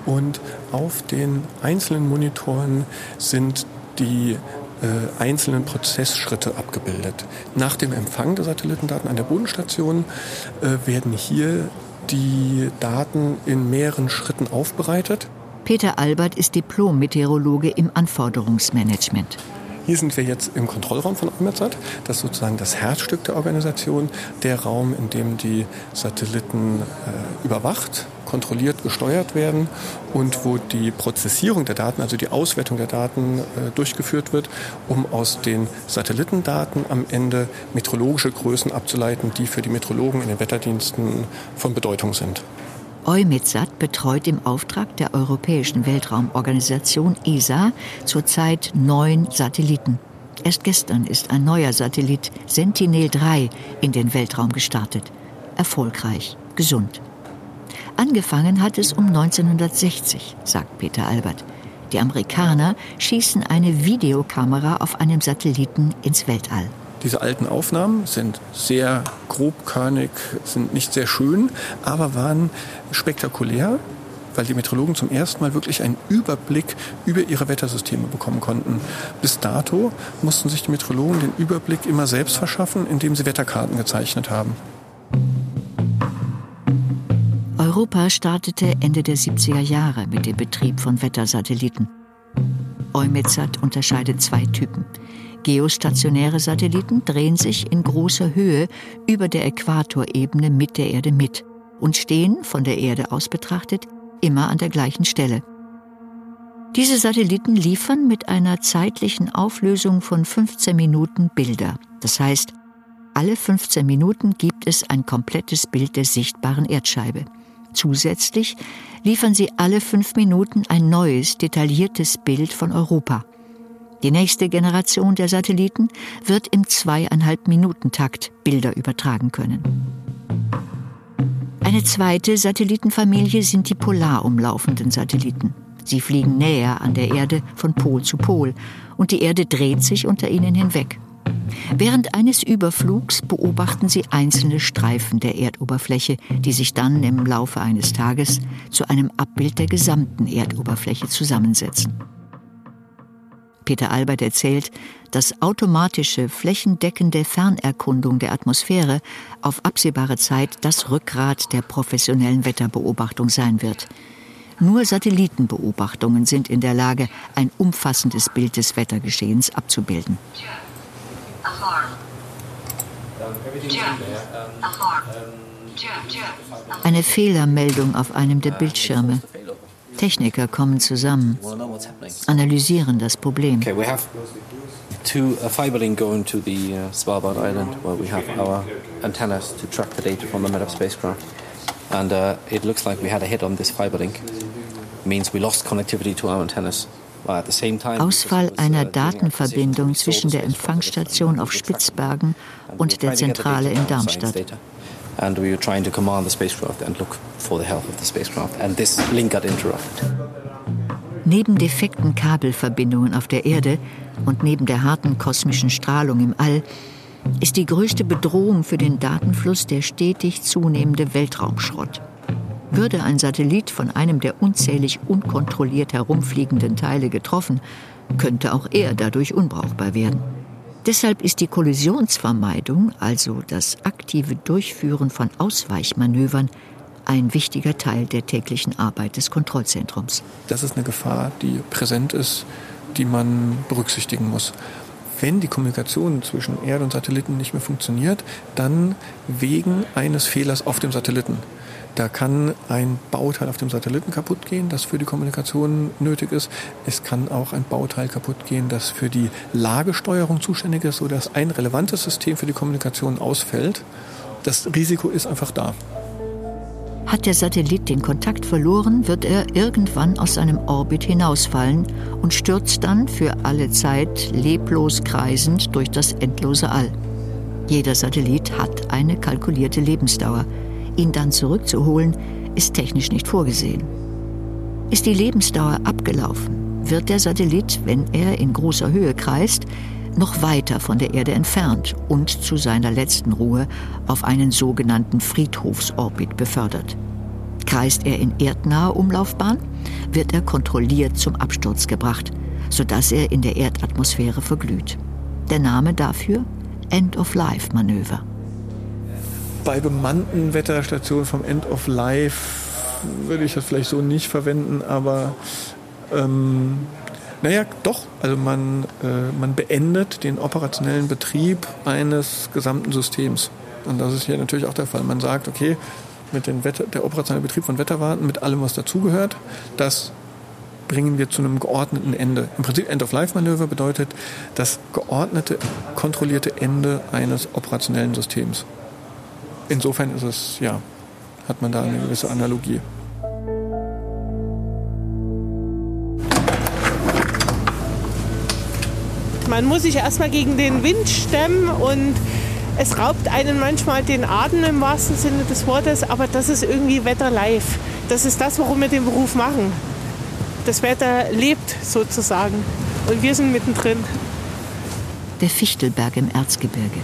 und auf den einzelnen Monitoren sind die äh, einzelnen Prozessschritte abgebildet. Nach dem Empfang der Satellitendaten an der Bodenstation äh, werden hier die Daten in mehreren Schritten aufbereitet. Peter Albert ist Diplom-Meteorologe im Anforderungsmanagement. Hier sind wir jetzt im Kontrollraum von EUMETSAT. Das ist sozusagen das Herzstück der Organisation, der Raum, in dem die Satelliten äh, überwacht, kontrolliert, gesteuert werden und wo die Prozessierung der Daten, also die Auswertung der Daten äh, durchgeführt wird, um aus den Satellitendaten am Ende meteorologische Größen abzuleiten, die für die Meteorologen in den Wetterdiensten von Bedeutung sind. EUMETSAT betreut im Auftrag der Europäischen Weltraumorganisation ESA zurzeit neun Satelliten. Erst gestern ist ein neuer Satellit Sentinel-3 in den Weltraum gestartet. Erfolgreich, gesund. Angefangen hat es um 1960, sagt Peter Albert. Die Amerikaner schießen eine Videokamera auf einem Satelliten ins Weltall. Diese alten Aufnahmen sind sehr grobkörnig, sind nicht sehr schön, aber waren spektakulär, weil die Meteorologen zum ersten Mal wirklich einen Überblick über ihre Wettersysteme bekommen konnten. Bis dato mussten sich die Meteorologen den Überblick immer selbst verschaffen, indem sie Wetterkarten gezeichnet haben. Europa startete Ende der 70er Jahre mit dem Betrieb von Wettersatelliten. EUMETSAT unterscheidet zwei Typen. Geostationäre Satelliten drehen sich in großer Höhe über der Äquatorebene mit der Erde mit und stehen, von der Erde aus betrachtet, immer an der gleichen Stelle. Diese Satelliten liefern mit einer zeitlichen Auflösung von 15 Minuten Bilder. Das heißt, alle 15 Minuten gibt es ein komplettes Bild der sichtbaren Erdscheibe. Zusätzlich liefern sie alle fünf Minuten ein neues, detailliertes Bild von Europa. Die nächste Generation der Satelliten wird im zweieinhalb Minuten Takt Bilder übertragen können. Eine zweite Satellitenfamilie sind die polar umlaufenden Satelliten. Sie fliegen näher an der Erde von Pol zu Pol und die Erde dreht sich unter ihnen hinweg. Während eines Überflugs beobachten sie einzelne Streifen der Erdoberfläche, die sich dann im Laufe eines Tages zu einem Abbild der gesamten Erdoberfläche zusammensetzen. Peter Albert erzählt, dass automatische, flächendeckende Fernerkundung der Atmosphäre auf absehbare Zeit das Rückgrat der professionellen Wetterbeobachtung sein wird. Nur Satellitenbeobachtungen sind in der Lage, ein umfassendes Bild des Wettergeschehens abzubilden. Eine Fehlermeldung auf einem der Bildschirme. Techniker kommen zusammen, analysieren das Problem. Okay, we have two a fiber link going to the uh, Svalbard island where we have our antennas to track the data from the MEDAP spacecraft. And uh, it looks like we had a hit on this fiber link. It means we lost connectivity to our antennas. Ausfall einer Datenverbindung zwischen der Empfangsstation auf Spitzbergen und der Zentrale in Darmstadt. And we were trying to command the spacecraft and look for the health of the spacecraft. And this link got interrupted. Neben defekten Kabelverbindungen auf der Erde und neben der harten kosmischen Strahlung im All ist die größte Bedrohung für den Datenfluss der stetig zunehmende Weltraumschrott. Würde ein Satellit von einem der unzählig unkontrolliert herumfliegenden Teile getroffen, könnte auch er dadurch unbrauchbar werden. Deshalb ist die Kollisionsvermeidung, also das aktive Durchführen von Ausweichmanövern, ein wichtiger Teil der täglichen Arbeit des Kontrollzentrums. Das ist eine Gefahr, die präsent ist, die man berücksichtigen muss. Wenn die Kommunikation zwischen Erde und Satelliten nicht mehr funktioniert, dann wegen eines Fehlers auf dem Satelliten. Da kann ein Bauteil auf dem Satelliten kaputt gehen, das für die Kommunikation nötig ist. Es kann auch ein Bauteil kaputt gehen, das für die Lagesteuerung zuständig ist, sodass ein relevantes System für die Kommunikation ausfällt. Das Risiko ist einfach da. Hat der Satellit den Kontakt verloren, wird er irgendwann aus seinem Orbit hinausfallen und stürzt dann für alle Zeit leblos kreisend durch das endlose All. Jeder Satellit hat eine kalkulierte Lebensdauer. Ihn dann zurückzuholen, ist technisch nicht vorgesehen. Ist die Lebensdauer abgelaufen, wird der Satellit, wenn er in großer Höhe kreist, noch weiter von der Erde entfernt und zu seiner letzten Ruhe auf einen sogenannten Friedhofsorbit befördert. Kreist er in erdnaher Umlaufbahn, wird er kontrolliert zum Absturz gebracht, sodass er in der Erdatmosphäre verglüht. Der Name dafür End-of-Life-Manöver. Bei bemannten Wetterstationen vom End-of-Life würde ich das vielleicht so nicht verwenden, aber ähm, naja, doch. Also man, äh, man beendet den operationellen Betrieb eines gesamten Systems. Und das ist hier natürlich auch der Fall. Man sagt, okay, mit dem Wetter, der operationelle Betrieb von Wetterwarten, mit allem, was dazugehört, das bringen wir zu einem geordneten Ende. Im Prinzip End-of-Life-Manöver bedeutet das geordnete, kontrollierte Ende eines operationellen Systems. Insofern ist es, ja, hat man da eine gewisse Analogie. Man muss sich erstmal gegen den Wind stemmen und es raubt einen manchmal den Atem im wahrsten Sinne des Wortes, aber das ist irgendwie Wetter live. Das ist das, warum wir den Beruf machen. Das Wetter lebt sozusagen und wir sind mittendrin. Der Fichtelberg im Erzgebirge.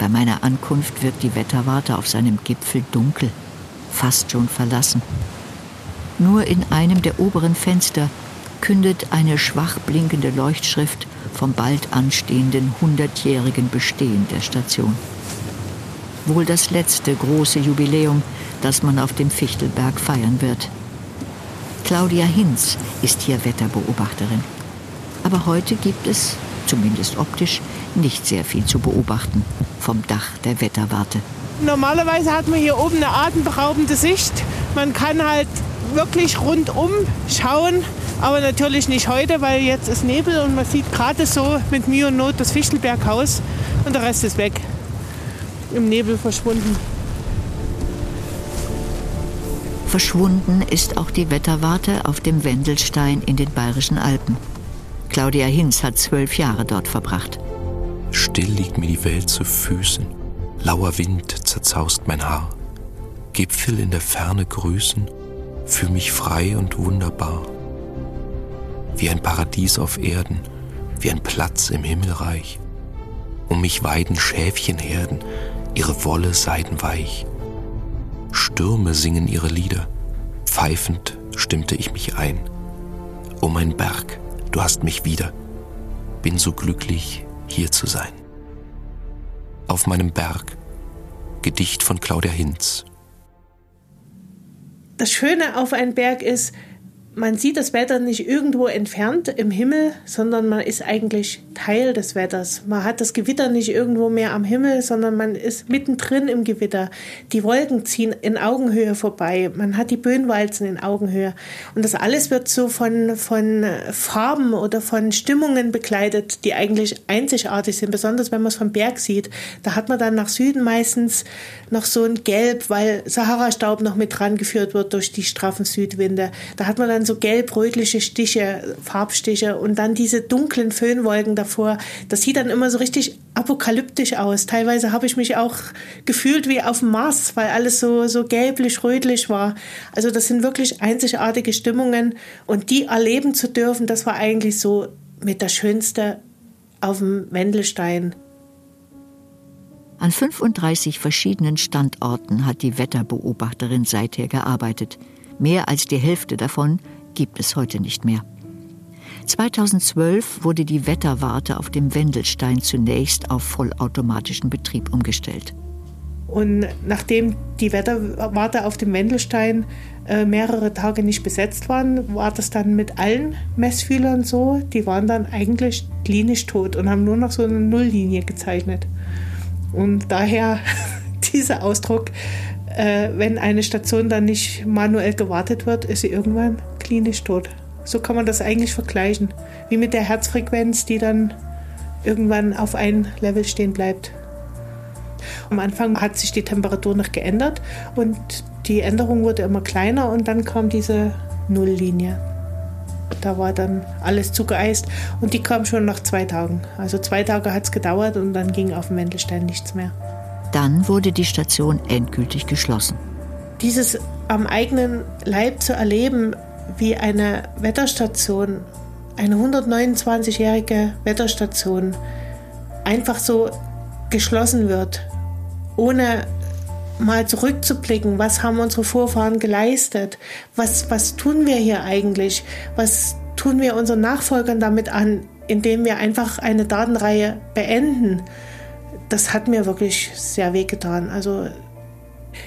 Bei meiner Ankunft wirkt die Wetterwarte auf seinem Gipfel dunkel, fast schon verlassen. Nur in einem der oberen Fenster kündet eine schwach blinkende Leuchtschrift vom bald anstehenden hundertjährigen Bestehen der Station. Wohl das letzte große Jubiläum, das man auf dem Fichtelberg feiern wird. Claudia Hinz ist hier Wetterbeobachterin. Aber heute gibt es, zumindest optisch, nicht sehr viel zu beobachten vom Dach der Wetterwarte. Normalerweise hat man hier oben eine atemberaubende Sicht. Man kann halt wirklich rundum schauen aber natürlich nicht heute, weil jetzt ist Nebel und man sieht gerade so mit Mühe und Not das Fichtelberghaus und der Rest ist weg. Im Nebel verschwunden. Verschwunden ist auch die Wetterwarte auf dem Wendelstein in den Bayerischen Alpen. Claudia Hinz hat zwölf Jahre dort verbracht. Still liegt mir die Welt zu Füßen. Lauer Wind zerzaust mein Haar. Gipfel in der Ferne grüßen, fühl mich frei und wunderbar wie ein Paradies auf Erden, wie ein Platz im Himmelreich. Um mich weiden Schäfchenherden, ihre Wolle seidenweich. Stürme singen ihre Lieder, pfeifend stimmte ich mich ein. O mein Berg, du hast mich wieder, bin so glücklich, hier zu sein. Auf meinem Berg. Gedicht von Claudia Hinz. Das Schöne auf einem Berg ist, man sieht das Wetter nicht irgendwo entfernt im Himmel, sondern man ist eigentlich Teil des Wetters. Man hat das Gewitter nicht irgendwo mehr am Himmel, sondern man ist mittendrin im Gewitter. Die Wolken ziehen in Augenhöhe vorbei. Man hat die Böenwalzen in Augenhöhe. Und das alles wird so von, von Farben oder von Stimmungen begleitet, die eigentlich einzigartig sind, besonders wenn man es vom Berg sieht. Da hat man dann nach Süden meistens noch so ein Gelb, weil Sahara-Staub noch mit dran geführt wird durch die straffen Südwinde. Da hat man dann so gelb-rötliche Stiche, Farbstiche und dann diese dunklen Föhnwolken davor. Das sieht dann immer so richtig apokalyptisch aus. Teilweise habe ich mich auch gefühlt wie auf dem Mars, weil alles so, so gelblich-rötlich war. Also das sind wirklich einzigartige Stimmungen und die erleben zu dürfen, das war eigentlich so mit der schönste auf dem Wendelstein. An 35 verschiedenen Standorten hat die Wetterbeobachterin seither gearbeitet. Mehr als die Hälfte davon gibt es heute nicht mehr. 2012 wurde die Wetterwarte auf dem Wendelstein zunächst auf vollautomatischen Betrieb umgestellt. Und nachdem die Wetterwarte auf dem Wendelstein äh, mehrere Tage nicht besetzt waren, war das dann mit allen Messfühlern so. Die waren dann eigentlich klinisch tot und haben nur noch so eine Nulllinie gezeichnet. Und daher dieser Ausdruck, äh, wenn eine Station dann nicht manuell gewartet wird, ist sie irgendwann klinisch tot. So kann man das eigentlich vergleichen. Wie mit der Herzfrequenz, die dann irgendwann auf ein Level stehen bleibt. Am Anfang hat sich die Temperatur noch geändert und die Änderung wurde immer kleiner und dann kam diese Nulllinie. Da war dann alles zugeeist und die kam schon nach zwei Tagen. Also zwei Tage hat es gedauert und dann ging auf dem Wendelstein nichts mehr. Dann wurde die Station endgültig geschlossen. Dieses am eigenen Leib zu erleben, wie eine Wetterstation, eine 129-jährige Wetterstation, einfach so geschlossen wird, ohne mal zurückzublicken, was haben unsere Vorfahren geleistet, was, was tun wir hier eigentlich, was tun wir unseren Nachfolgern damit an, indem wir einfach eine Datenreihe beenden das hat mir wirklich sehr wehgetan. Also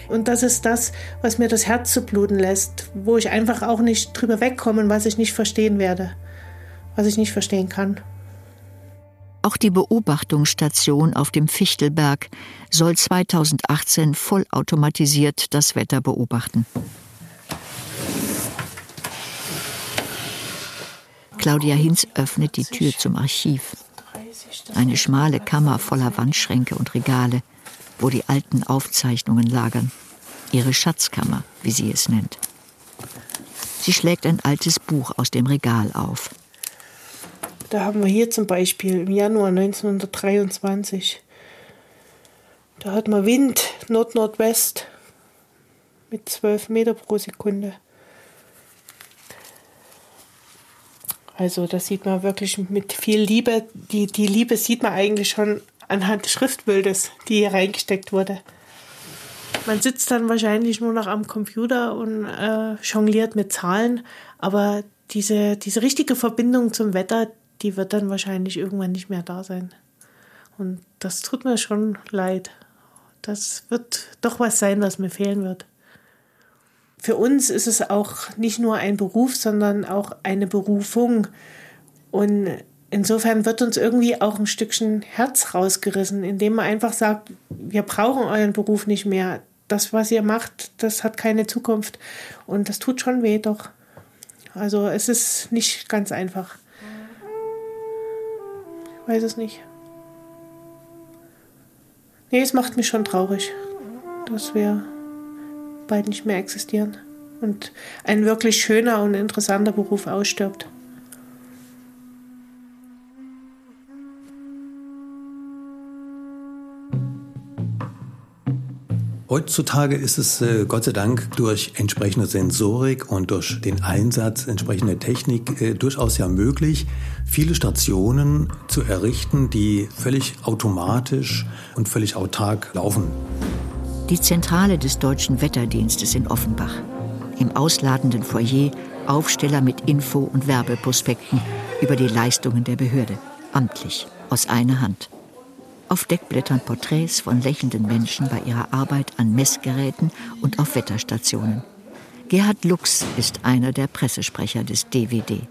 und das ist das, was mir das Herz zu bluten lässt, wo ich einfach auch nicht drüber wegkomme was ich nicht verstehen werde, was ich nicht verstehen kann. Auch die Beobachtungsstation auf dem Fichtelberg soll 2018 vollautomatisiert das Wetter beobachten. Claudia Hinz öffnet die Tür zum Archiv. Eine schmale Kammer voller Wandschränke und Regale, wo die alten Aufzeichnungen lagern. Ihre Schatzkammer, wie sie es nennt. Sie schlägt ein altes Buch aus dem Regal auf. Da haben wir hier zum Beispiel im Januar 1923. Da hat man Wind Nord-Nordwest mit 12 Meter pro Sekunde. Also das sieht man wirklich mit viel Liebe. Die, die Liebe sieht man eigentlich schon anhand des Schriftbildes, die hier reingesteckt wurde. Man sitzt dann wahrscheinlich nur noch am Computer und äh, jongliert mit Zahlen, aber diese, diese richtige Verbindung zum Wetter, die wird dann wahrscheinlich irgendwann nicht mehr da sein. Und das tut mir schon leid. Das wird doch was sein, was mir fehlen wird für uns ist es auch nicht nur ein Beruf, sondern auch eine Berufung. Und insofern wird uns irgendwie auch ein Stückchen Herz rausgerissen, indem man einfach sagt, wir brauchen euren Beruf nicht mehr. Das, was ihr macht, das hat keine Zukunft. Und das tut schon weh, doch. Also es ist nicht ganz einfach. Ich weiß es nicht. Nee, es macht mich schon traurig, dass wir bald nicht mehr existieren und ein wirklich schöner und interessanter Beruf ausstirbt. Heutzutage ist es äh, Gott sei Dank durch entsprechende Sensorik und durch den Einsatz entsprechender Technik äh, durchaus ja möglich, viele Stationen zu errichten, die völlig automatisch und völlig autark laufen die Zentrale des Deutschen Wetterdienstes in Offenbach. Im ausladenden Foyer Aufsteller mit Info- und Werbeprospekten über die Leistungen der Behörde. amtlich, aus einer Hand. Auf Deckblättern Porträts von lächelnden Menschen bei ihrer Arbeit an Messgeräten und auf Wetterstationen. Gerhard Lux ist einer der Pressesprecher des DWD.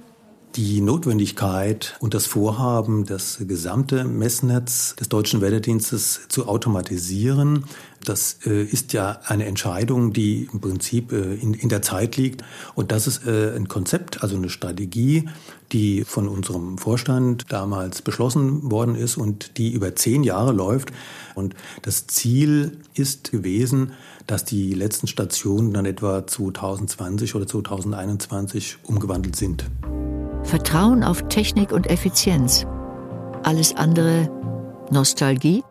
Die Notwendigkeit und das Vorhaben, das gesamte Messnetz des Deutschen Wetterdienstes zu automatisieren, das äh, ist ja eine Entscheidung, die im Prinzip äh, in, der Zeit liegt. Und das ist äh, ein Konzept, also eine Strategie, die von unserem Vorstand damals beschlossen worden ist und die über zehn Jahre läuft. Und das Ziel ist gewesen, dass die letzten Stationen dann etwa 2020 oder 2021 umgewandelt sind. Vertrauen auf Technik und Effizienz. Alles andere Nostalgie?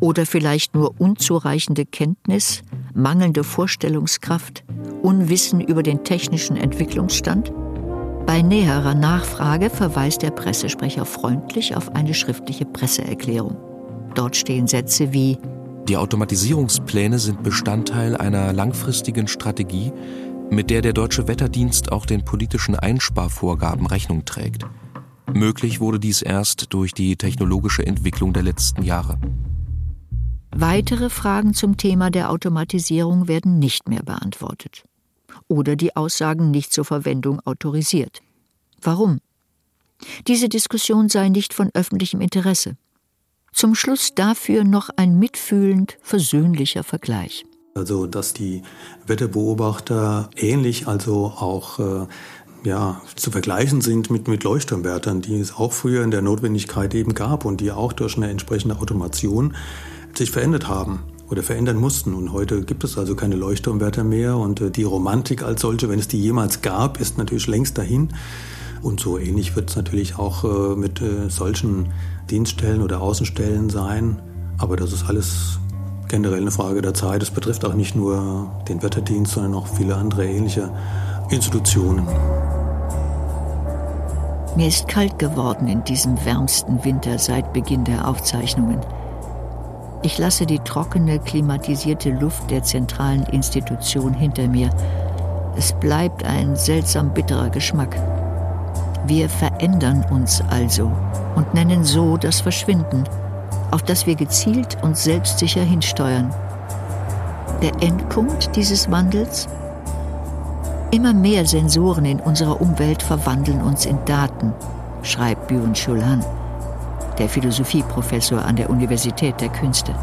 Oder vielleicht nur unzureichende Kenntnis, mangelnde Vorstellungskraft, Unwissen über den technischen Entwicklungsstand? Bei näherer Nachfrage verweist der Pressesprecher freundlich auf eine schriftliche Presseerklärung. Dort stehen Sätze wie Die Automatisierungspläne sind Bestandteil einer langfristigen Strategie, mit der der Deutsche Wetterdienst auch den politischen Einsparvorgaben Rechnung trägt. Möglich wurde dies erst durch die technologische Entwicklung der letzten Jahre. Weitere Fragen zum Thema der Automatisierung werden nicht mehr beantwortet oder die Aussagen nicht zur Verwendung autorisiert. Warum? Diese Diskussion sei nicht von öffentlichem Interesse. Zum Schluss dafür noch ein mitfühlend versöhnlicher Vergleich. Also, dass die Wetterbeobachter ähnlich, also auch äh, ja, zu vergleichen sind mit, mit Leuchtturmwärtern, die es auch früher in der Notwendigkeit eben gab und die auch durch eine entsprechende Automation sich verändert haben oder verändern mussten. Und heute gibt es also keine Leuchtturmwärter mehr und äh, die Romantik als solche, wenn es die jemals gab, ist natürlich längst dahin. Und so ähnlich wird es natürlich auch äh, mit äh, solchen Dienststellen oder Außenstellen sein. Aber das ist alles generell eine Frage der Zeit. Es betrifft auch nicht nur den Wetterdienst, sondern auch viele andere ähnliche Institutionen. Mir ist kalt geworden in diesem wärmsten Winter seit Beginn der Aufzeichnungen. Ich lasse die trockene, klimatisierte Luft der zentralen Institution hinter mir. Es bleibt ein seltsam bitterer Geschmack. Wir verändern uns also und nennen so das Verschwinden auf das wir gezielt und selbstsicher hinsteuern. Der Endpunkt dieses Wandels? Immer mehr Sensoren in unserer Umwelt verwandeln uns in Daten, schreibt Björn Schulhan, der Philosophieprofessor an der Universität der Künste.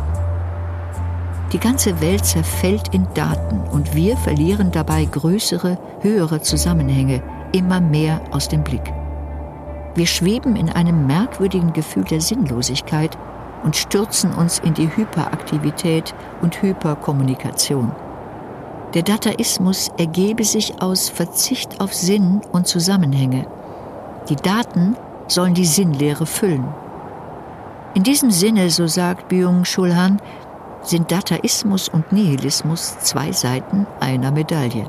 Die ganze Welt zerfällt in Daten und wir verlieren dabei größere, höhere Zusammenhänge immer mehr aus dem Blick. Wir schweben in einem merkwürdigen Gefühl der Sinnlosigkeit und stürzen uns in die Hyperaktivität und Hyperkommunikation. Der Dataismus ergebe sich aus Verzicht auf Sinn und Zusammenhänge. Die Daten sollen die Sinnlehre füllen. In diesem Sinne, so sagt Byung-Chul Han, sind Dataismus und Nihilismus zwei Seiten einer Medaille.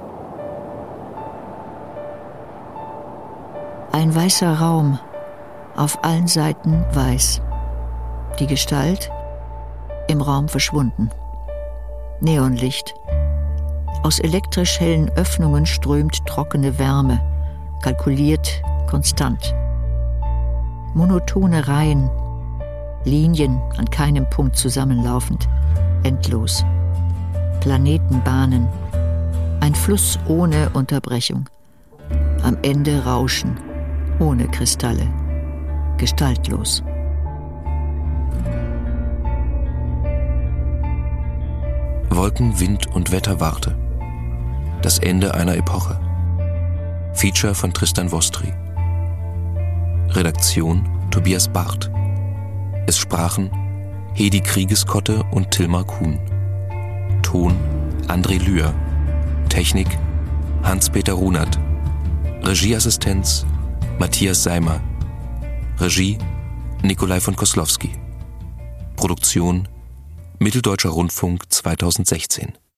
Ein weißer Raum, auf allen Seiten weiß die Gestalt im Raum verschwunden. Neonlicht. Aus elektrisch hellen Öffnungen strömt trockene Wärme, kalkuliert, konstant. Monotone Reihen, Linien an keinem Punkt zusammenlaufend, endlos. Planetenbahnen, ein Fluss ohne Unterbrechung. Am Ende Rauschen, ohne Kristalle, gestaltlos. Wolken, Wind und Wetter warte. Das Ende einer Epoche. Feature von Tristan Wostri. Redaktion Tobias Barth. Es sprachen Hedi Kriegeskotte und Tilmar Kuhn. Ton André Lühr. Technik Hans-Peter Runert. Regieassistenz Matthias Seimer. Regie Nikolai von Koslowski. Produktion Mitteldeutscher Rundfunk 2016